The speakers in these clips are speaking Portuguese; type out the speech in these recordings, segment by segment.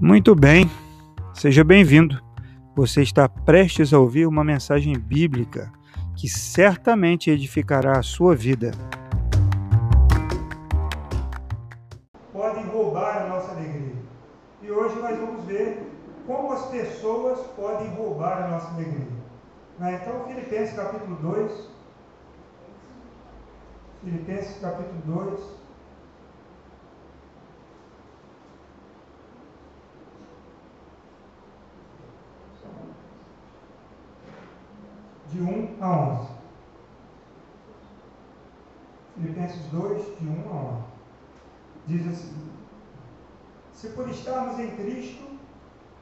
Muito bem, seja bem-vindo. Você está prestes a ouvir uma mensagem bíblica que certamente edificará a sua vida. Podem roubar a nossa alegria. E hoje nós vamos ver como as pessoas podem roubar a nossa alegria. Né? Então, Filipenses capítulo 2. Filipenses capítulo 2. De 1 a 11. Filipenses 2, de 1 a 11. Diz assim: Se por estarmos em Cristo,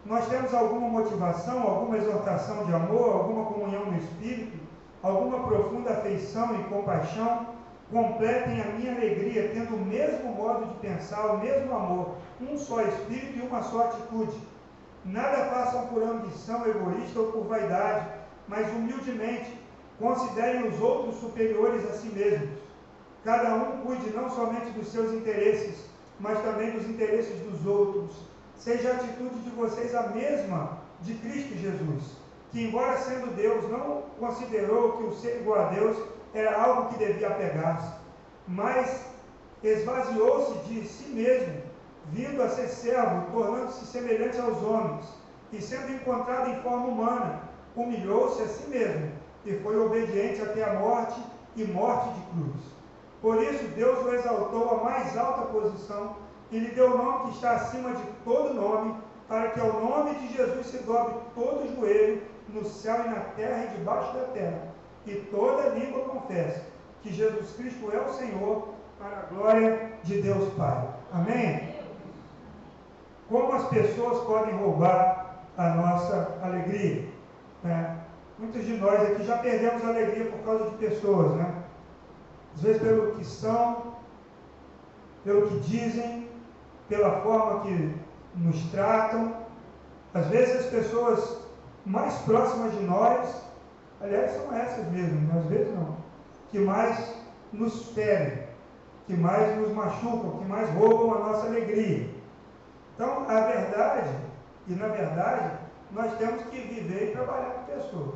nós temos alguma motivação, alguma exortação de amor, alguma comunhão no Espírito, alguma profunda afeição e compaixão, completem a minha alegria, tendo o mesmo modo de pensar, o mesmo amor, um só Espírito e uma só atitude. Nada façam por ambição egoísta ou por vaidade mas humildemente considerem os outros superiores a si mesmos. Cada um cuide não somente dos seus interesses, mas também dos interesses dos outros. Seja a atitude de vocês a mesma de Cristo Jesus, que, embora sendo Deus, não considerou que o ser igual a Deus era algo que devia apegar-se, mas esvaziou-se de si mesmo, vindo a ser servo, tornando-se semelhante aos homens, e sendo encontrado em forma humana humilhou-se a si mesmo e foi obediente até a morte e morte de cruz. Por isso, Deus o exaltou à mais alta posição e lhe deu o nome que está acima de todo nome, para que ao nome de Jesus se dobre todo o joelho no céu e na terra e debaixo da terra, e toda língua confesse que Jesus Cristo é o Senhor, para a glória de Deus Pai. Amém? Como as pessoas podem roubar a nossa alegria? Né? Muitos de nós aqui já perdemos a alegria por causa de pessoas, né? Às vezes pelo que são, pelo que dizem, pela forma que nos tratam. Às vezes as pessoas mais próximas de nós, aliás, são essas mesmo, às vezes não, que mais nos ferem, que mais nos machucam, que mais roubam a nossa alegria. Então, a verdade, e na verdade, nós temos que viver e trabalhar com pessoas.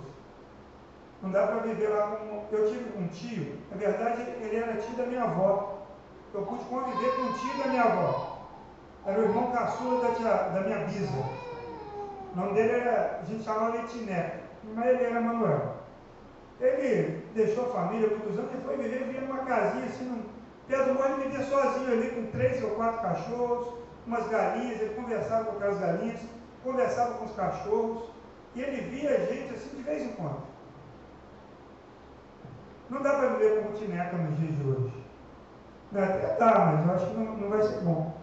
Não dá para viver lá com. Eu tive um tio, na verdade ele era tio da minha avó. Eu pude conviver com um tio da minha avó. Era o irmão caçula da, tia, da minha bisa. O nome dele era, a gente chamava de Tineco, mas ele era Manuel. Ele deixou a família há muitos anos e foi viver, vivia numa casinha assim, no pé do ele vivia sozinho ali com três ou quatro cachorros, umas galinhas, ele conversava com aquelas galinhas conversava com os cachorros, e ele via a gente assim de vez em quando. Não dá para viver como tineca nos dias de hoje. Até dá, mas eu acho que não, não vai ser bom.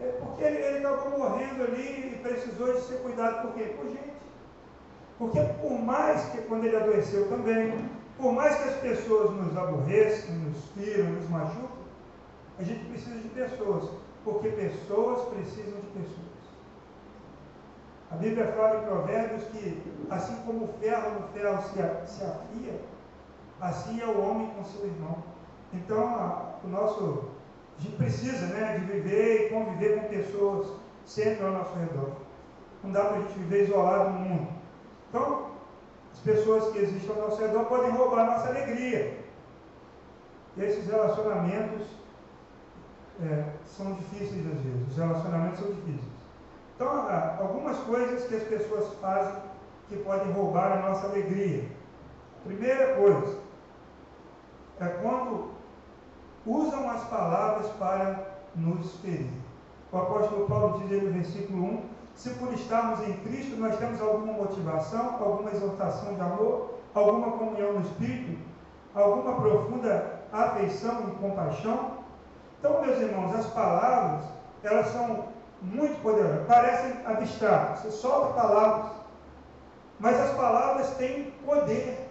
É porque ele, acabou morrendo ali e precisou de ser cuidado por quê? Por gente. Porque por mais que quando ele adoeceu também, por mais que as pessoas nos aborreçam, nos firam, nos machuquem, a gente precisa de pessoas. Porque pessoas precisam de pessoas. A Bíblia fala em Provérbios que, assim como o ferro no ferro se, se afia, assim é o homem com seu irmão. Então, a, o nosso, a gente precisa né, de viver e conviver com pessoas sempre ao nosso redor. Não dá para a gente viver isolado no mundo. Então, as pessoas que existem ao nosso redor podem roubar a nossa alegria. E esses relacionamentos é, são difíceis às vezes. Os relacionamentos são difíceis. Então, algumas coisas que as pessoas fazem que podem roubar a nossa alegria. Primeira coisa é quando usam as palavras para nos ferir. O apóstolo Paulo diz aí no versículo 1: se por estarmos em Cristo nós temos alguma motivação, alguma exaltação de amor, alguma comunhão no Espírito, alguma profunda afeição e compaixão. Então, meus irmãos, as palavras, elas são muito poderosas, parecem abstratas, você solta palavras, mas as palavras têm poder,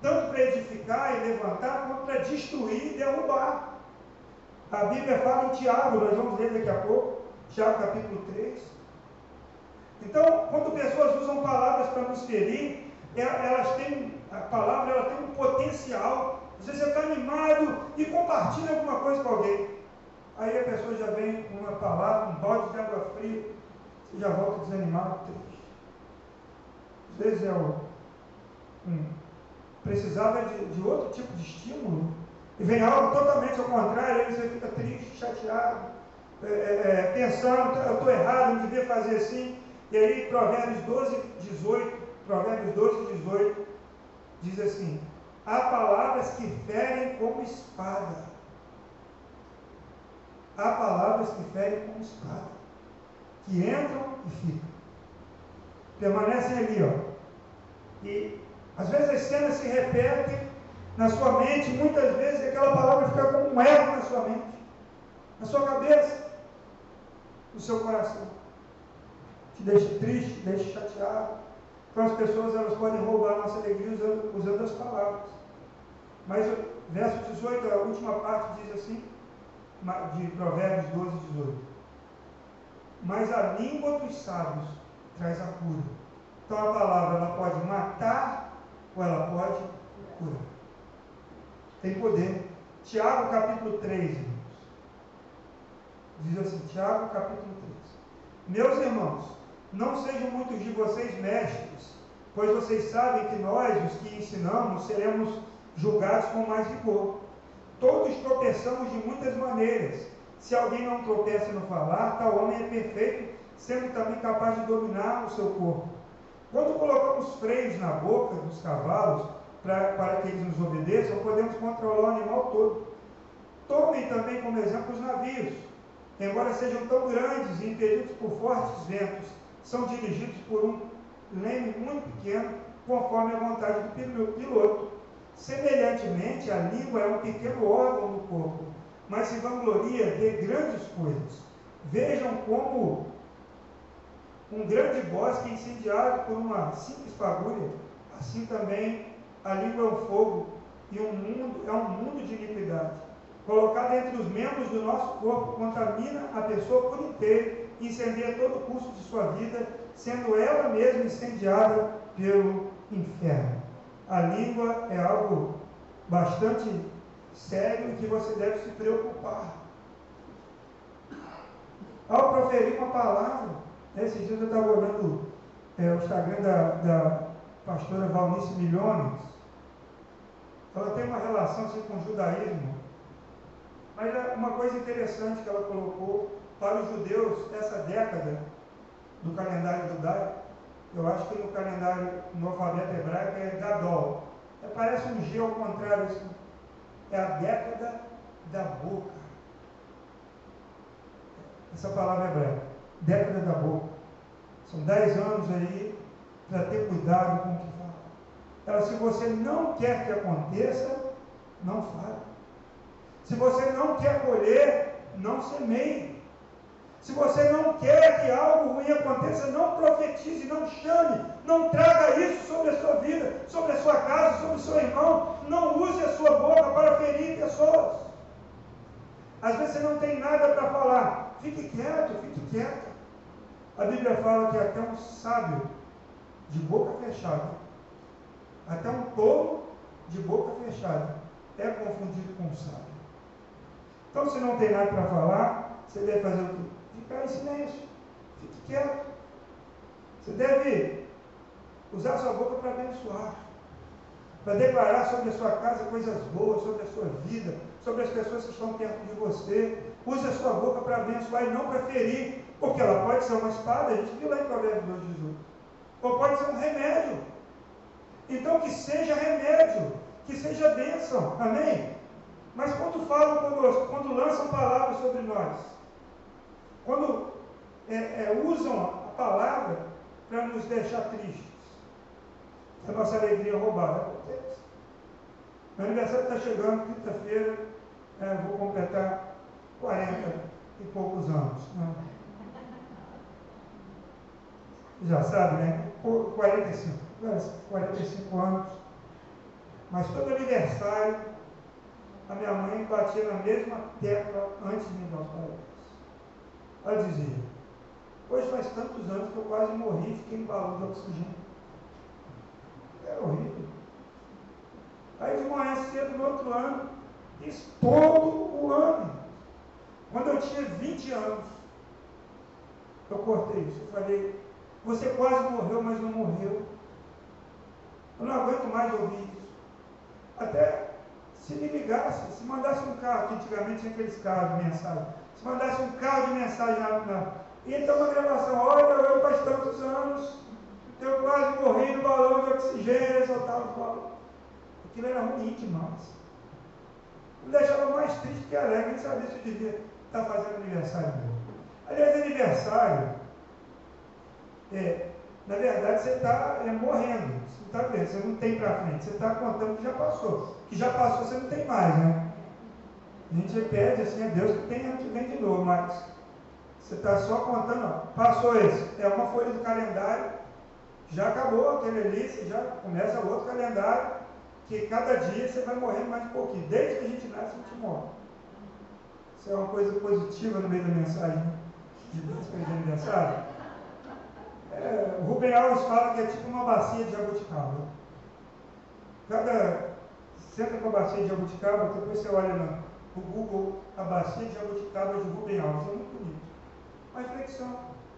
tanto para edificar e levantar, quanto para destruir e derrubar. A Bíblia fala em Tiago, nós vamos ler daqui a pouco, Tiago capítulo 3. Então, quando pessoas usam palavras para nos ferir, elas têm, a palavra ela tem um potencial. Às vezes você está animado e compartilha alguma coisa com alguém. Aí a pessoa já vem com uma palavra, um balde de água fria, você já volta desanimado, triste. Às vezes é o, precisava de, de outro tipo de estímulo, e vem algo totalmente ao contrário, aí você fica triste, chateado, é, é, é pensando, eu estou errado, não devia fazer assim. E aí, Provérbios 12, 18, Provérbios 12, 18, diz assim: há palavras que ferem como espada. Há palavras que ferem como espada, que entram e ficam. Permanecem ali, ó. E às vezes as cenas se repetem na sua mente, muitas vezes aquela palavra fica como um eco na sua mente, na sua cabeça, no seu coração. Te deixa triste, te deixa chateado. Então as pessoas elas podem roubar a nossa alegria usando, usando as palavras. Mas o verso 18, a última parte diz assim, de Provérbios 12, 18. Mas a língua dos sábios traz a cura. Então a palavra ela pode matar ou ela pode curar. Tem poder. Tiago capítulo 3, irmãos. Diz assim, Tiago capítulo 3. Meus irmãos, não sejam muitos de vocês mestres, pois vocês sabem que nós, os que ensinamos, seremos julgados com mais rigor. Todos tropeçamos de muitas maneiras. Se alguém não tropeça no falar, tal homem é perfeito, sendo também capaz de dominar o seu corpo. Quando colocamos freios na boca dos cavalos pra, para que eles nos obedeçam, podemos controlar o animal todo. Tomem também como exemplo os navios. Embora sejam tão grandes e impedidos por fortes ventos, são dirigidos por um leme muito pequeno, conforme a vontade do piloto. Semelhantemente, a língua é um pequeno órgão do corpo, mas se vangloria de grandes coisas. Vejam como um grande bosque incendiado por uma simples fagulha, assim também a língua é um fogo e um mundo é um mundo de iniquidade. Colocada entre os membros do nosso corpo, contamina a pessoa por inteiro, incendeia todo o curso de sua vida, sendo ela mesma incendiada pelo inferno. A língua é algo bastante sério que você deve se preocupar. Ao proferir uma palavra, esses dias eu estava olhando é, o Instagram da, da pastora Valnice Milhões, ela tem uma relação assim, com o judaísmo, mas é uma coisa interessante que ela colocou para os judeus, essa década do calendário judaico, eu acho que no calendário, no alfabeto hebraico é Gadol. É, parece um G ao contrário, assim. é a década da boca. Essa palavra é hebraica, década da boca. São dez anos aí para ter cuidado com o que fala. Ela, se você não quer que aconteça, não fale. Se você não quer colher, não semeie. Se você não quer que algo ruim aconteça, não profetize, não chame, não traga isso sobre a sua vida, sobre a sua casa, sobre o seu irmão. Não use a sua boca para ferir pessoas. Às vezes você não tem nada para falar. Fique quieto, fique quieta. A Bíblia fala que até um sábio de boca fechada, até um tolo de boca fechada é confundido com um sábio. Então, se não tem nada para falar, você deve fazer o quê? Ficar em silêncio. Fique quieto. Você deve usar sua boca para abençoar, para declarar sobre a sua casa coisas boas, sobre a sua vida, sobre as pessoas que estão perto de você. Use a sua boca para abençoar e não para ferir, porque ela pode ser uma espada, a gente viu lá em Provérbios 2, 18. Ou pode ser um remédio. Então que seja remédio, que seja bênção. Amém? Mas quando falam conosco, quando lançam palavras sobre nós, quando é, é, usam a palavra para nos deixar tristes, a nossa alegria roubada. Acontece. Meu aniversário está chegando, quinta-feira, é, vou completar 40 e poucos anos. Né? Já sabe, né? 45, 45 anos. Mas todo aniversário, a minha mãe batia na mesma tecla antes de me dar os parabéns. Ela dizia, hoje faz tantos anos que eu quase morri, fiquei em balão de oxigênio. Era horrível. Aí de manhã cedo, no outro ano, isso todo o ano. Quando eu tinha 20 anos, eu cortei isso. Eu falei, você quase morreu, mas não morreu. Eu não aguento mais ouvir isso. Até se me ligasse, se mandasse um carro, que antigamente tinha aqueles carros de mensagem, mandasse um carro de mensagem na, na então uma gravação, olha, eu faz tantos anos, eu quase morri no balão de oxigênio, soltava o balão. Aquilo era ruim demais. Me deixava mais triste que alegre, sabia se eu devia estar fazendo aniversário mesmo. Aliás, aniversário, é, na verdade, você está é, morrendo. Você vendo, você não tem para frente, você está contando que já passou. Que já passou, você não tem mais, né? A gente pede assim a Deus que ano que vem de novo, mas você está só contando, ó, passou esse. É uma folha do calendário, já acabou aquele ali, você já começa outro calendário, que cada dia você vai morrendo mais um pouquinho. Desde que a gente nasce, a gente morre. Isso é uma coisa positiva no meio da mensagem né? de véspera de aniversário. É, o Rubem Alves fala que é tipo uma bacia de jabuticaba. Cada. Senta com a bacia de jabuticaba, depois você olha no, no Google a bacia de jabuticaba de Rubem Alves. É muito bonito. Uma reflexão.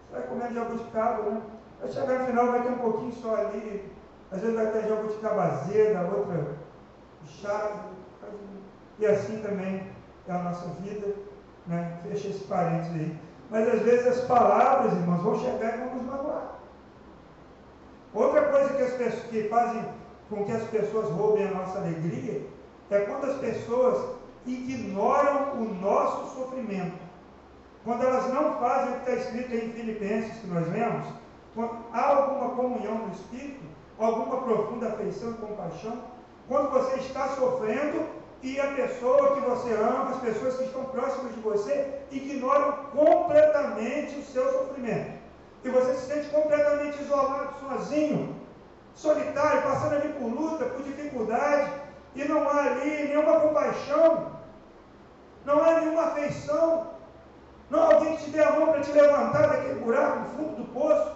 Você vai comendo jabuticaba, né? Vai chegar no final, vai ter um pouquinho só ali. Às vezes vai ter jabuticaba azeda, outra chata. E assim também é a nossa vida. Né? Fecha esse parênteses aí. Mas às vezes as palavras, irmãos, vão chegar e vão nos magoar. Outra coisa que, as pessoas, que fazem com que as pessoas roubem a nossa alegria é quando as pessoas ignoram o nosso sofrimento. Quando elas não fazem o que está escrito em Filipenses, que nós lemos, há alguma comunhão do Espírito, alguma profunda afeição e compaixão, quando você está sofrendo e a pessoa que você ama, as pessoas que estão próximas de você, ignoram completamente o seu sofrimento. E você se sente completamente isolado, sozinho, solitário, passando ali por luta, por dificuldade, e não há ali nenhuma compaixão, não há nenhuma afeição, não há alguém que te dê a mão para te levantar daquele buraco no fundo do poço.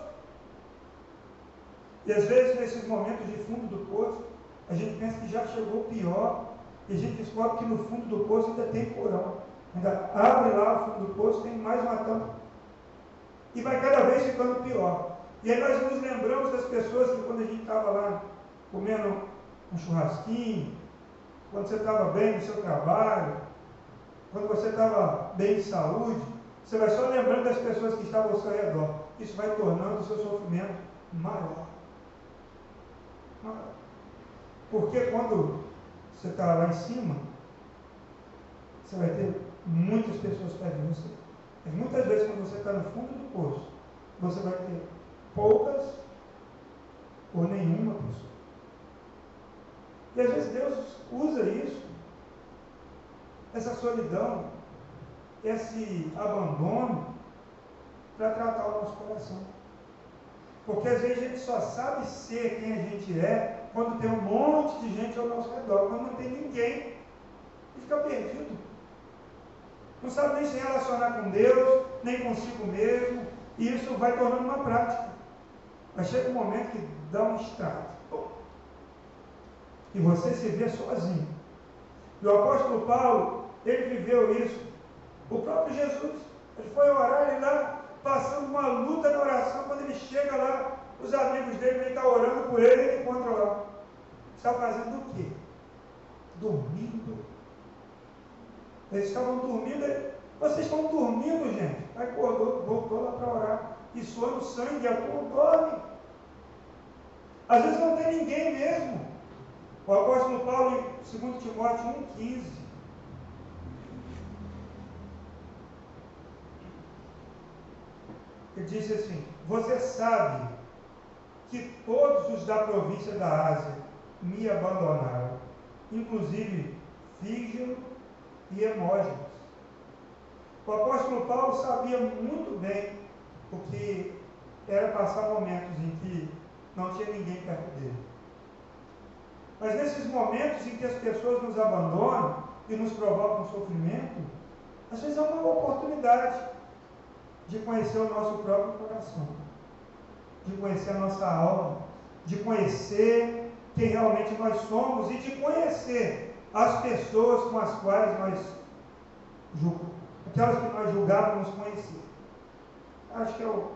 E às vezes, nesses momentos de fundo do poço, a gente pensa que já chegou pior, e a gente descobre que no fundo do poço ainda tem porão. Ainda abre lá o fundo do poço, tem mais uma tampa. E vai cada vez ficando pior. E aí nós nos lembramos das pessoas que quando a gente estava lá comendo um churrasquinho, quando você estava bem no seu trabalho, quando você estava bem de saúde, você vai só lembrando das pessoas que estavam ao seu redor. Isso vai tornando o seu sofrimento maior. maior. Porque quando você está lá em cima, você vai ter muitas pessoas perto de você. Mas muitas vezes, quando você está no fundo do poço, você vai ter poucas ou nenhuma pessoa. E às vezes Deus usa isso, essa solidão, esse abandono, para tratar o nosso coração. Porque às vezes a gente só sabe ser quem a gente é quando tem um monte de gente ao nosso redor. Quando não tem ninguém, ele fica perdido. Não sabe nem se relacionar com Deus, nem consigo mesmo. E isso vai tornando uma prática. Mas chega um momento que dá um estado. E você se vê sozinho. E o apóstolo Paulo, ele viveu isso. O próprio Jesus, ele foi orar e lá passando uma luta na oração, quando ele chega lá, os amigos dele vêm estar orando por ele, ele encontra lá. Está fazendo o quê? Dormindo. Eles estavam dormindo, vocês estão dormindo, gente. Acordou, voltou lá para orar. E suando sangue, a turma dorme. Às vezes não tem ninguém mesmo. O apóstolo Paulo, em 2 Timóteo 1,15, Ele disse assim: Você sabe que todos os da província da Ásia me abandonaram, inclusive Fígio e Hemógenes. O apóstolo Paulo sabia muito bem o que era passar momentos em que não tinha ninguém perto dele. Mas nesses momentos em que as pessoas nos abandonam e nos provocam sofrimento, às vezes é uma oportunidade de conhecer o nosso próprio coração, de conhecer a nossa alma, de conhecer quem realmente nós somos e de conhecer as pessoas com as quais nós aquelas que nós julgávamos conhecer. Acho que é o,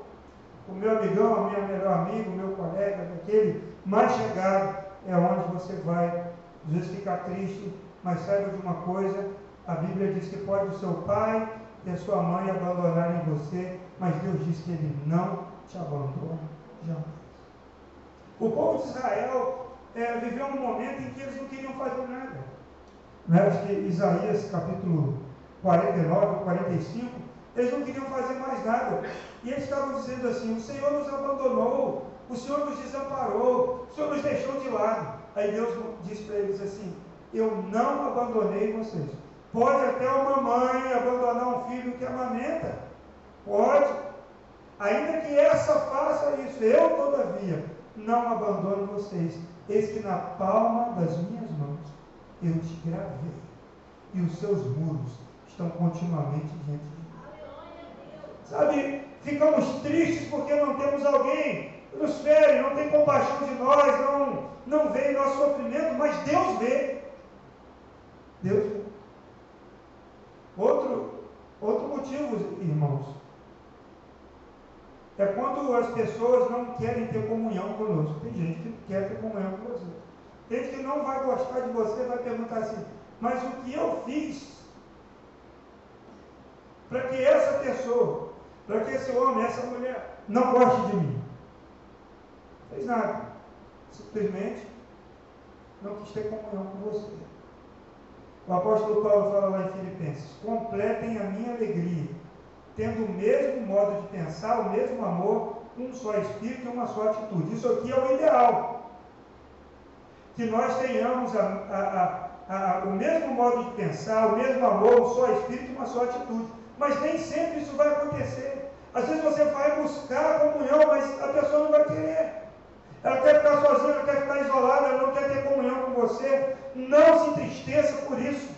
o meu amigão, a minha melhor amigo, o meu colega, aquele mais chegado, é onde você vai, às vezes, ficar triste, mas saiba de uma coisa, a Bíblia diz que pode o seu pai e a sua mãe abandonarem você, mas Deus diz que Ele não te abandona jamais. O povo de Israel é, viveu um momento em que eles não queriam fazer nada. Né? Acho que Isaías capítulo 49, 45, eles não queriam fazer mais nada. E eles estavam dizendo assim: o Senhor nos abandonou, o Senhor nos desamparou, o Senhor nos deixou de lado. Aí Deus disse para eles assim: Eu não abandonei vocês. Pode até uma mãe abandonar um filho que amamenta. Pode. Ainda que essa faça isso, eu, todavia, não abandono vocês. Eis que na palma das minhas mãos eu te gravei, e os seus muros estão continuamente diante de mim. Sabe, ficamos tristes porque não temos alguém nos fere, não tem compaixão de nós, não, não vê nosso sofrimento, mas Deus vê. Deus. Outro, outro motivo, irmãos, é quando as pessoas não querem ter comunhão conosco. Tem gente que quer ter comunhão com você. Tem gente que não vai gostar de você, vai perguntar assim, mas o que eu fiz para que essa pessoa, para que esse homem, essa mulher, não goste de mim? Não fez nada. Simplesmente não quis ter comunhão com você. O apóstolo Paulo fala lá em Filipenses: completem a minha alegria, tendo o mesmo modo de pensar, o mesmo amor, um só espírito e uma só atitude. Isso aqui é o ideal. Que nós tenhamos a, a, a, o mesmo modo de pensar, o mesmo amor, um só espírito e uma só atitude. Mas nem sempre isso vai acontecer. Às vezes você vai buscar a comunhão, mas a pessoa não vai querer. Ela quer ficar sozinha, ela quer ficar isolada, ela não quer ter comunhão com você. Não se entristeça por isso.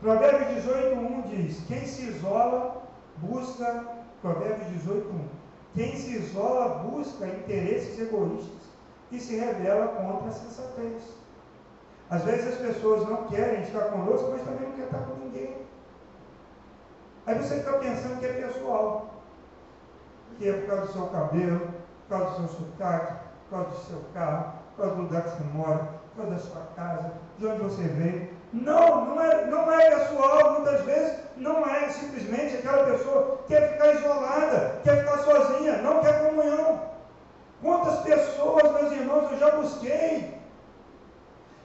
Provérbios 18, 1 diz: Quem se isola, busca. Provérbios 18, 1. Quem se isola, busca interesses egoístas e se rebela contra a sensatez. Às vezes as pessoas não querem estar conosco, mas também não querem estar com ninguém. Aí você fica pensando que é pessoal que é por causa do seu cabelo, por causa do seu sotaque, por causa do seu carro, por causa do lugar que você mora, por causa da sua casa, de onde você veio. Não, não é, não é pessoal, muitas vezes não é simplesmente aquela pessoa que quer ficar isolada, quer ficar sozinha, não quer comunhão. Quantas pessoas, meus irmãos, eu já busquei,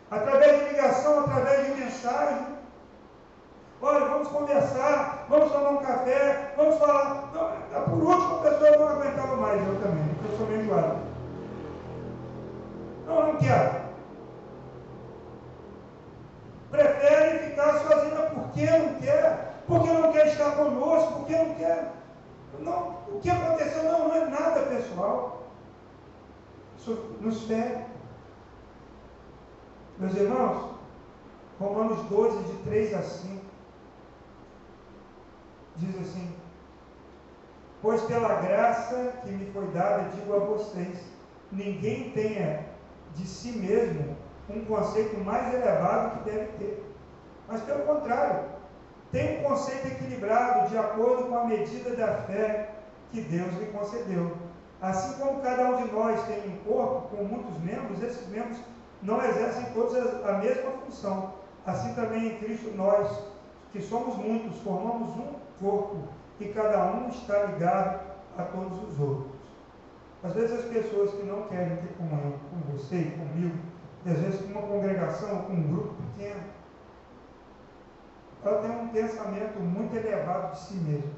através de ligação, através de mensagem, Olha, vamos conversar, vamos tomar um café, vamos falar. Não, por último, a pessoa não aguentava mais, eu também, eu sou meio enjoado. Não, não quero. Prefere ficar sozinha porque não quer, porque não quer estar conosco, porque não quer. Não, o que aconteceu não, não é nada pessoal. Isso nos fere. Meus irmãos, Romanos 12, de 3 a 5 diz assim: Pois pela graça que me foi dada, digo a vocês: ninguém tenha de si mesmo um conceito mais elevado que deve ter. Mas pelo contrário, tem um conceito equilibrado de acordo com a medida da fé que Deus lhe concedeu. Assim como cada um de nós tem um corpo com muitos membros, esses membros não exercem todos a mesma função. Assim também em Cristo nós, que somos muitos, formamos um corpo e cada um está ligado a todos os outros. Às vezes as pessoas que não querem ter comunhão com você e comigo, e às vezes com uma congregação, com um grupo pequeno, ela tem um pensamento muito elevado de si mesma.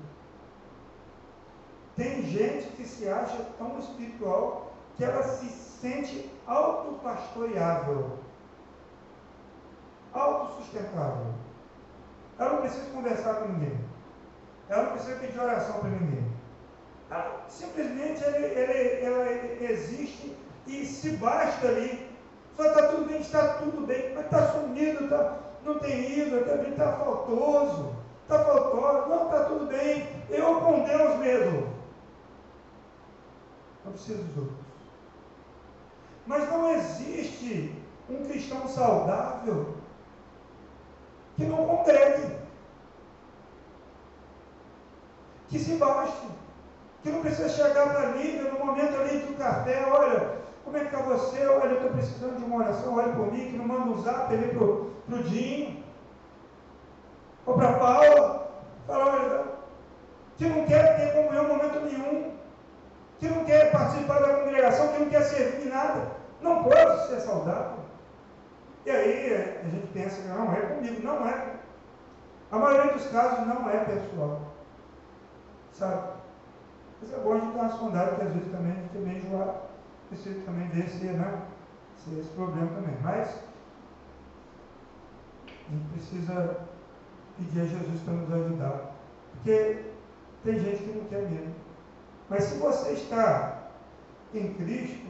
Tem gente que se acha tão espiritual que ela se sente autopastoreável, autossustentável. Ela não precisa conversar com ninguém. Ela não precisa pedir oração para ninguém. Ela, simplesmente ele, ele, ela existe e se basta ali. Só está tudo bem, está tudo bem, mas está sumido, tá, não tem ido, está faltoso, está faltoso, não, está tudo bem. Eu com Deus mesmo. Não preciso dos outros. Mas não existe um cristão saudável que não conversa que se baste. Que não precisa chegar para Lívia no momento ali do café, olha, como é que está você? Olha, eu estou precisando de uma oração, olha por mim, que não manda um zap ali para o Dinho. Ou para Paula. Fala, olha, que não quer ter comunhão em momento nenhum. Que não quer participar da congregação, que não quer servir nada. Não pode ser saudável. E aí a gente pensa não é comigo. Não é. A maioria dos casos não é pessoal. Sabe? Mas bom a gente dar uma sondada, que às vezes também a gente é meio enjoado. Precisa também se, né, se esse problema também. Mas a gente precisa pedir a Jesus para nos ajudar. Porque tem gente que não quer mesmo. Mas se você está em Cristo,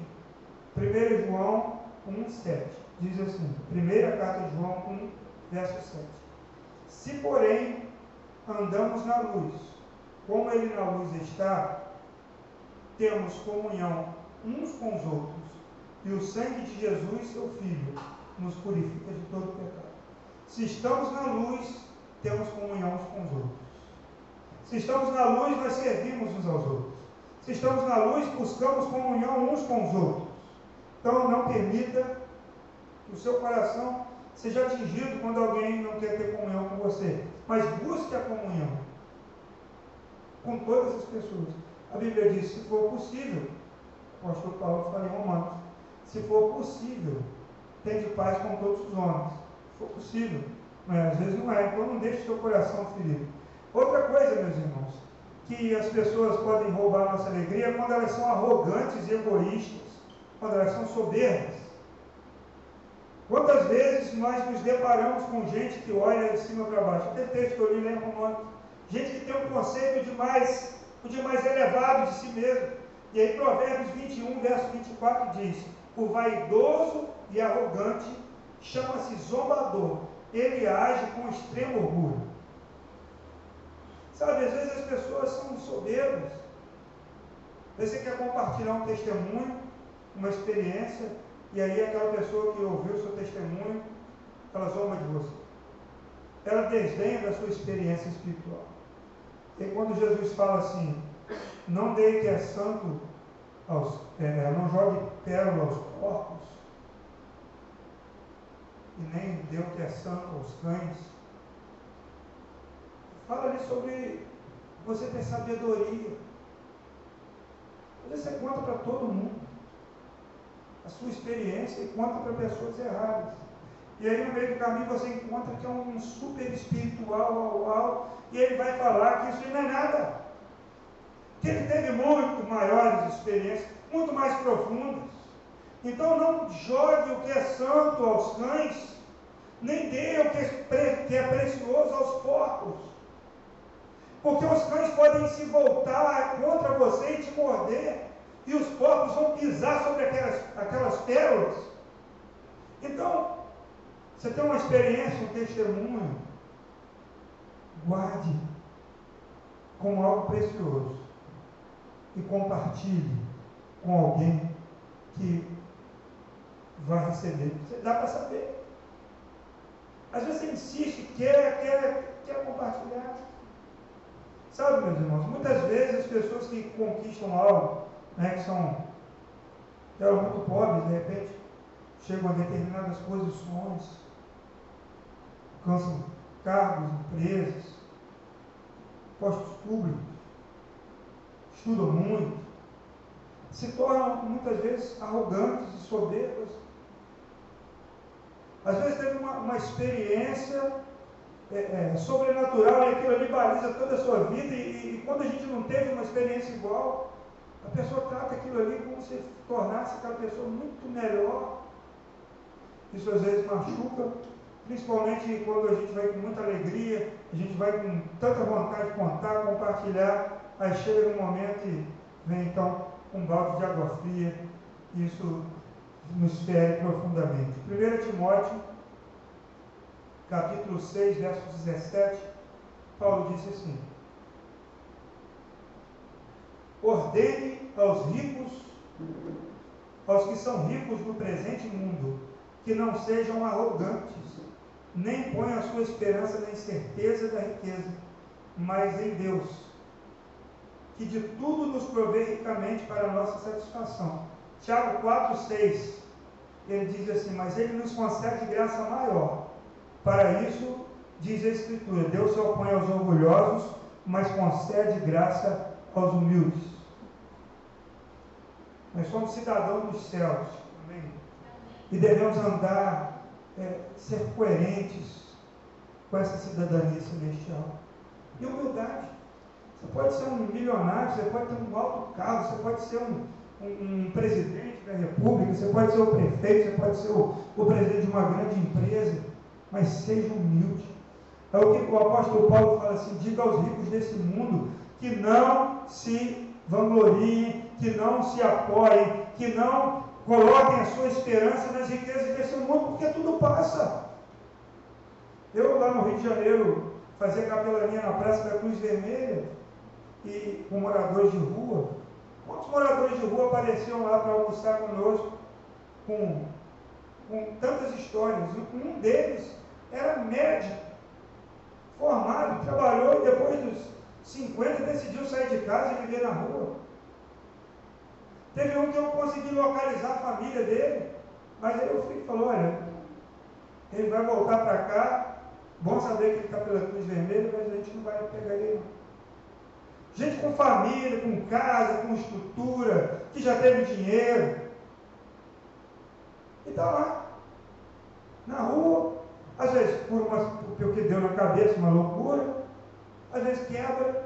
1 João 1,7 diz assim, primeira carta de João 1, verso 7. Se porém andamos na luz, como ele na luz está, temos comunhão uns com os outros, e o sangue de Jesus, seu Filho, nos purifica de todo pecado. Se estamos na luz, temos comunhão uns com os outros. Se estamos na luz, nós servimos uns aos outros. Se estamos na luz, buscamos comunhão uns com os outros. Então, não permita que o seu coração seja atingido quando alguém não quer ter comunhão com você. Mas busque a comunhão com todas as pessoas. A Bíblia diz: se for possível, o apóstolo Paulo fala em Romanos, se for possível, tem de paz com todos os homens. Se for possível. Mas às vezes não é, então não deixe seu coração ferido. Outra coisa, meus irmãos, que as pessoas podem roubar a nossa alegria é quando elas são arrogantes e egoístas, quando elas são soberbas. Quantas vezes nós nos deparamos com gente que olha de cima para baixo? Até texto que eu li lembro ontem. Gente que tem um conceito de mais, de mais elevado de si mesmo. E aí Provérbios 21, verso 24 diz, o vaidoso e arrogante chama-se zombador. Ele age com extremo orgulho. Sabe, às vezes as pessoas são soberbas. Você quer compartilhar um testemunho, uma experiência, e aí aquela pessoa que ouviu seu testemunho, ela zomba de você. Ela desdenha da sua experiência espiritual. E quando Jesus fala assim, não dê que é santo aos, é, não jogue pérola aos porcos, e nem dê o que é santo aos cães. Fala ali sobre você ter sabedoria. Você conta para todo mundo a sua experiência e conta para pessoas erradas. E aí no meio do caminho você encontra que é um super espiritual, uau, uau, e ele vai falar que isso não é nada. Que ele teve muito maiores experiências, muito mais profundas. Então não jogue o que é santo aos cães, nem dê o que é precioso aos porcos. Porque os cães podem se voltar contra você e te morder e os porcos vão pisar sobre aquelas, aquelas pérolas. Então, você tem uma experiência, um testemunho, guarde como algo precioso e compartilhe com alguém que vai receber. Dá para saber. Às vezes você insiste, quer, quer, quer compartilhar. Sabe, meus irmãos, muitas vezes as pessoas que conquistam algo né, que são eram muito pobres, de repente chegam a determinadas posições, alcançam cargos, empresas, postos públicos, estudam muito, se tornam muitas vezes arrogantes e soberbas. Às vezes teve uma, uma experiência é, é, sobrenatural e aquilo ali baliza toda a sua vida, e, e quando a gente não teve uma experiência igual, a pessoa trata aquilo ali como se tornasse aquela pessoa muito melhor. Isso às vezes machuca, principalmente quando a gente vai com muita alegria, a gente vai com tanta vontade de contar, compartilhar, aí chega um momento e vem então um balde de água fria, isso nos fere profundamente. 1 Timóteo, capítulo 6, verso 17, Paulo disse assim: ordene aos ricos, aos que são ricos no presente mundo, que não sejam arrogantes, nem ponham a sua esperança na incerteza da riqueza, mas em Deus, que de tudo nos provê ricamente para a nossa satisfação. Tiago 4, 6, ele diz assim, mas ele nos concede graça maior. Para isso, diz a Escritura, Deus se opõe aos orgulhosos, mas concede graça aos humildes. Nós somos cidadãos dos céus. Amém? E devemos andar, é, ser coerentes com essa cidadania celestial. E humildade. Você pode ser um milionário, você pode ter um alto carro, você pode ser um, um, um presidente da república, você pode ser o prefeito, você pode ser o, o presidente de uma grande empresa, mas seja humilde. É o que o apóstolo Paulo fala assim: diga aos ricos desse mundo que não se vangloriem, que não se apoiem, que não coloquem a sua esperança nas riquezas desse mundo, porque tudo passa. Eu lá no Rio de Janeiro fazia capelania na Praça da Cruz Vermelha e com moradores de rua. Quantos moradores de rua apareciam lá para almoçar conosco com, com tantas histórias? Um deles era médico, formado, trabalhou e depois dos 50 decidiu sair de casa e viver na rua. Teve um que eu consegui localizar a família dele, mas aí o filho falou, olha, ele vai voltar para cá, bom saber que ele está pela cruz vermelha, mas a gente não vai pegar ele. Gente com família, com casa, com estrutura, que já teve dinheiro. E está lá, na rua, às vezes por, uma, por o que deu na cabeça, uma loucura, às vezes quebra,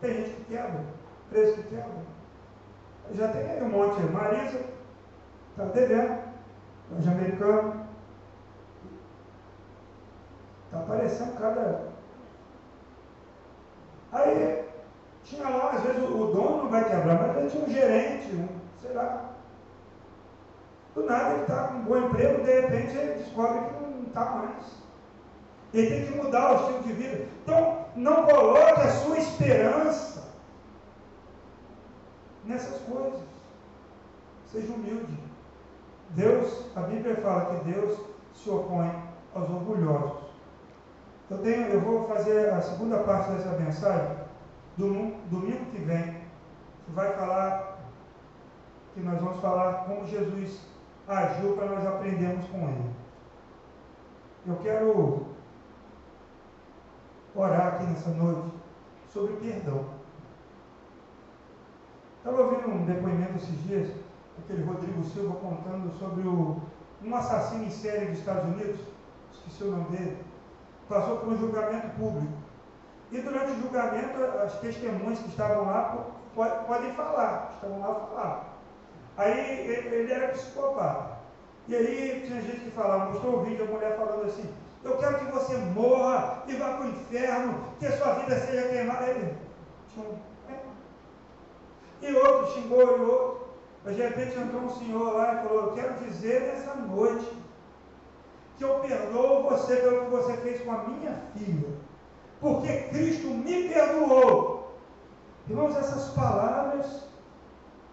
tem gente que quebra, preso que quebra. Já tem aí um monte. Marisa, está devendo, loja americano. Está aparecendo cada. Aí, tinha lá, às vezes o, dono não vai quebrar, mas ele tinha um gerente, um, sei lá. Do nada ele está com um bom emprego, de repente ele descobre que não está mais. Ele tem que mudar o estilo de vida. Então, não coloque a sua esperança nessas coisas. Seja humilde. Deus, a Bíblia fala que Deus se opõe aos orgulhosos. Eu, tenho, eu vou fazer a segunda parte dessa mensagem domingo, domingo que vem. Que vai falar, que nós vamos falar como Jesus agiu para nós aprendermos com ele. Eu quero orar aqui nessa noite sobre perdão. Estava ouvindo um depoimento esses dias, aquele Rodrigo Silva contando sobre o, um assassino em série dos Estados Unidos, esqueci o nome dele, passou por um julgamento público. E durante o julgamento, as testemunhas que estavam lá podem falar, estavam lá falar. Aí ele era psicopata. E aí tinha gente que falava, mostrou o vídeo, a mulher falando assim, eu quero que você morra e vá para o inferno, que a sua vida seja queimada. Ele, é. E outro xingou e outro. Mas de repente entrou um senhor lá e falou: Eu quero dizer nessa noite que eu perdoo você pelo que você fez com a minha filha, porque Cristo me perdoou. Irmãos, essas palavras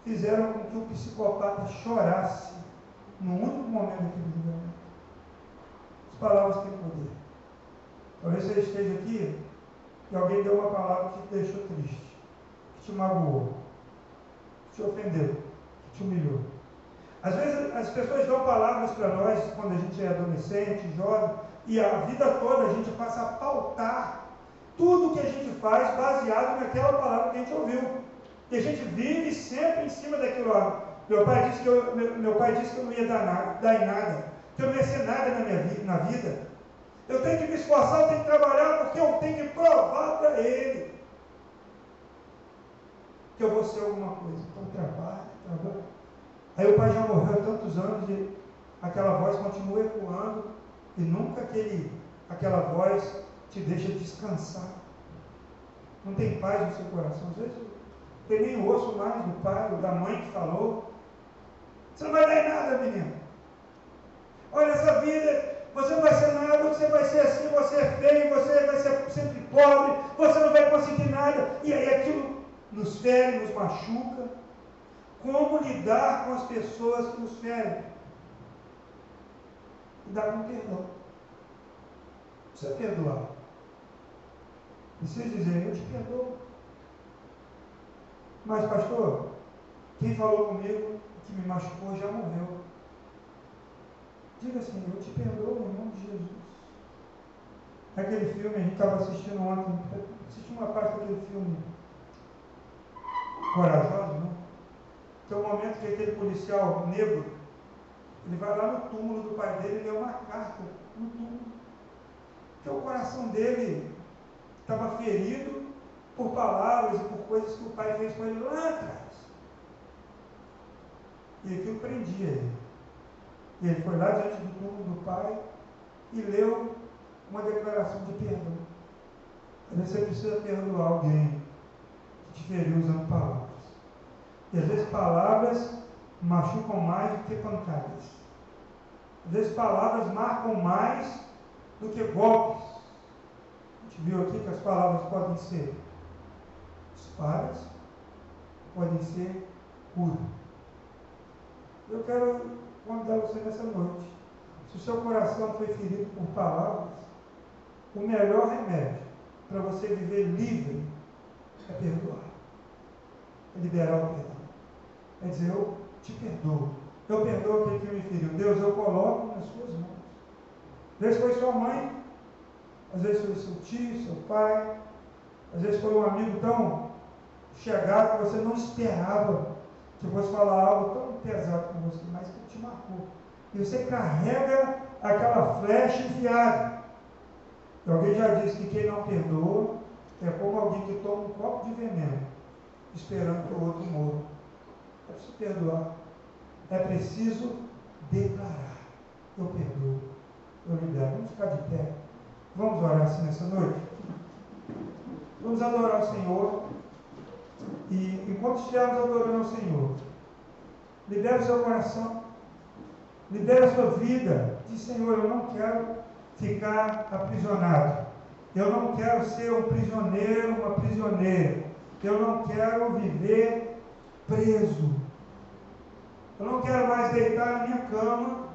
fizeram com que o psicopata chorasse no único momento daquele julgamento palavras têm poder. Talvez você esteja aqui e alguém deu uma palavra que te deixou triste, que te magoou, te ofendeu, que te humilhou. Às vezes as pessoas dão palavras para nós quando a gente é adolescente, jovem, e a vida toda a gente passa a pautar tudo que a gente faz baseado naquela palavra que a gente ouviu. E a gente vive sempre em cima daquilo lá. Meu pai disse que eu, meu, meu pai disse que eu não ia dar, dar em nada que eu não ia ser nada na minha na vida. Eu tenho que me esforçar, eu tenho que trabalhar, porque eu tenho que provar para ele que eu vou ser alguma coisa. Então trabalho, trabalho. Aí o pai já morreu há tantos anos e aquela voz continua ecoando e nunca aquele, aquela voz te deixa descansar. Não tem paz no seu coração. Às vezes tem nem osso mais do pai ou da mãe que falou. Você não vai dar em nada, menino. Olha, essa vida, você não vai ser nada, você vai ser assim, você é feio, você vai ser sempre pobre, você não vai conseguir nada. E aí aquilo nos fere, nos machuca. Como lidar com as pessoas que nos ferem? Lidar com perdão. Precisa perdoar. Precisa dizer, eu te perdoo. Mas, pastor, quem falou comigo que me machucou já morreu. Diga assim, eu te perdoo em nome de Jesus. Aquele filme, a gente estava assistindo ontem, assisti uma parte daquele filme corajoso, não? Tem um momento que aquele policial negro, ele vai lá no túmulo do pai dele e lê uma carta no túmulo. Porque o coração dele estava ferido por palavras e por coisas que o pai fez com ele lá atrás. E aquilo prendia ele. E ele foi lá diante do túmulo do pai e leu uma declaração de perdão. Às vezes você precisa perdoar alguém que te feriu usando palavras. E às vezes palavras machucam mais do que pancadas. Às vezes palavras marcam mais do que golpes. A gente viu aqui que as palavras podem ser espadas, podem ser cura. Eu quero convidar você nessa noite. Se o seu coração foi ferido por palavras, o melhor remédio para você viver livre é perdoar. É liberar o perdão. É dizer, eu te perdoo. Eu perdoo aquele que me feriu. Deus, eu coloco nas suas mãos. Às vezes foi sua mãe, às vezes foi seu tio, seu pai, às vezes foi um amigo tão chegado que você não esperava que fosse falar algo tão pesado com você, mas que te marcou. E você carrega aquela flecha enfiada. E alguém já disse que quem não perdoa é como alguém que toma um copo de veneno, esperando que o outro morra. É preciso perdoar. É preciso declarar. Eu perdoo. Eu libero. Vamos ficar de pé. Vamos orar assim nessa noite? Vamos adorar o Senhor. E enquanto estivermos adorando o Senhor, libere o seu coração, libere a sua vida. Diz, Senhor, eu não quero ficar aprisionado. Eu não quero ser um prisioneiro, uma prisioneira. Eu não quero viver preso. Eu não quero mais deitar na minha cama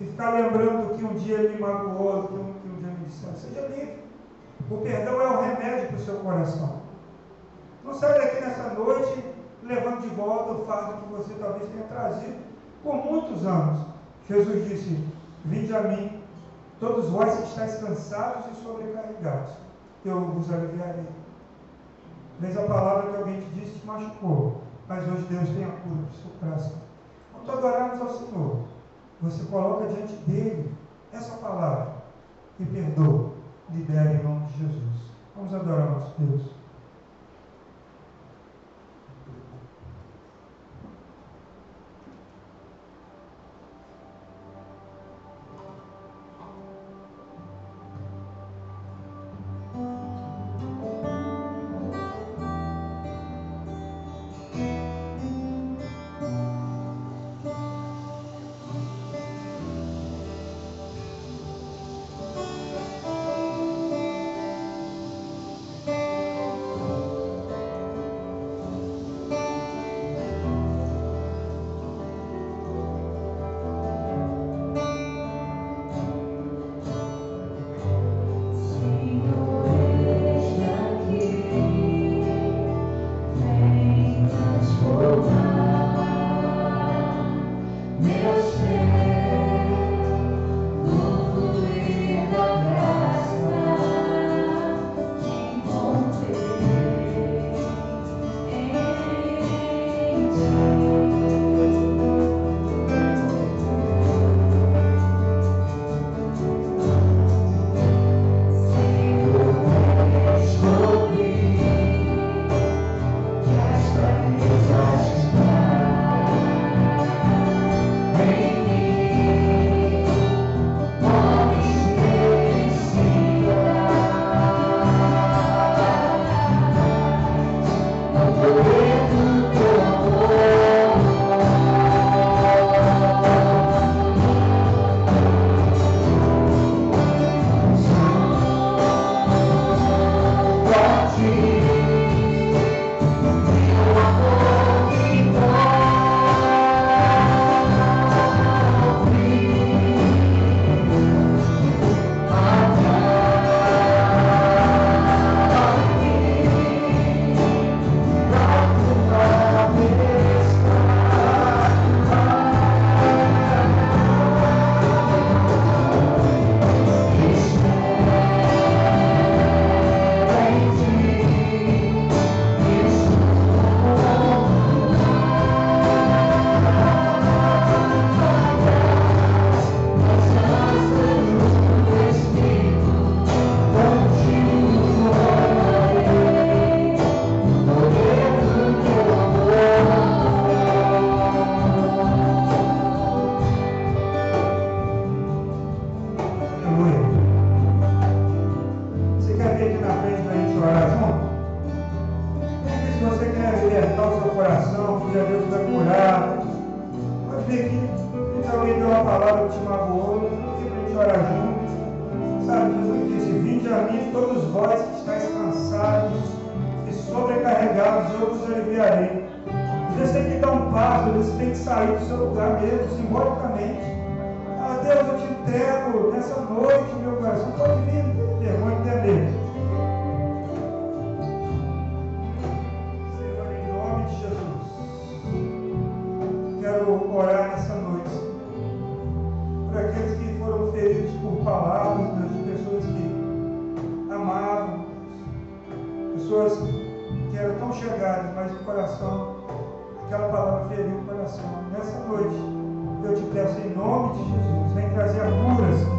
e ficar lembrando que um dia me magoou, que um, que um dia me disse. Seja livre. O perdão é o remédio para o seu coração. Não sai daqui nessa noite levando de volta o fardo que você talvez tenha trazido por muitos anos. Jesus disse: Vinde a mim, todos vós que estáis cansados e sobrecarregados, eu vos aliviarei. Vez a palavra que alguém te disse te machucou, mas hoje Deus tem a cura para seu coração. Quando adorarmos ao Senhor, você coloca diante dele essa palavra e perdoa, libera em nome de Jesus. Vamos adorar nosso Deus. Quero orar nessa noite por aqueles que foram feridos por palavras de pessoas que amavam, pessoas que eram tão chegadas, mas o coração aquela palavra feriu o coração. Nessa noite, eu te peço em nome de Jesus, vem trazer a cura, Senhor.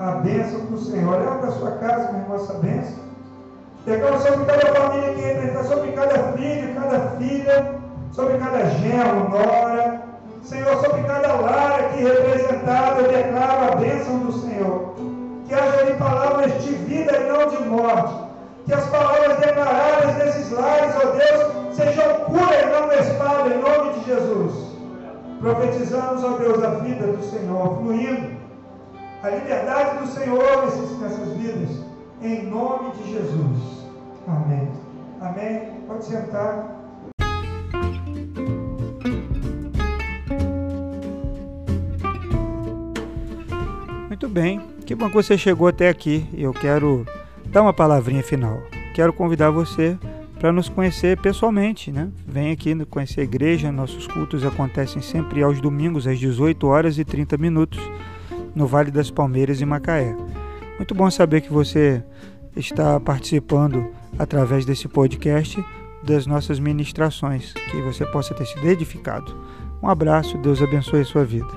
A bênção do Senhor. Olha para a sua casa, minha irmã, essa bênção. Declaro sobre cada família que representa, sobre cada filho, cada filha, sobre cada genro, nora. Senhor, sobre cada lar aqui representado, eu declaro a bênção do Senhor. Que haja ali palavras de vida e não de morte. Que as palavras declaradas nesses lares, ó Deus, sejam cura e não espada, em nome de Jesus. Profetizamos, ó Deus, a vida do Senhor, fluindo a liberdade do Senhor nesses- nessas vidas, em nome de Jesus. Amém. Amém. Pode sentar. Muito bem, que bom que você chegou até aqui. Eu quero dar uma palavrinha final. Quero convidar você para nos conhecer pessoalmente, né? Vem aqui conhecer a igreja, nossos cultos acontecem sempre aos domingos às 18 horas e 30 minutos no Vale das Palmeiras em Macaé. Muito bom saber que você está participando através desse podcast das nossas ministrações, que você possa ter sido edificado. Um abraço, Deus abençoe a sua vida.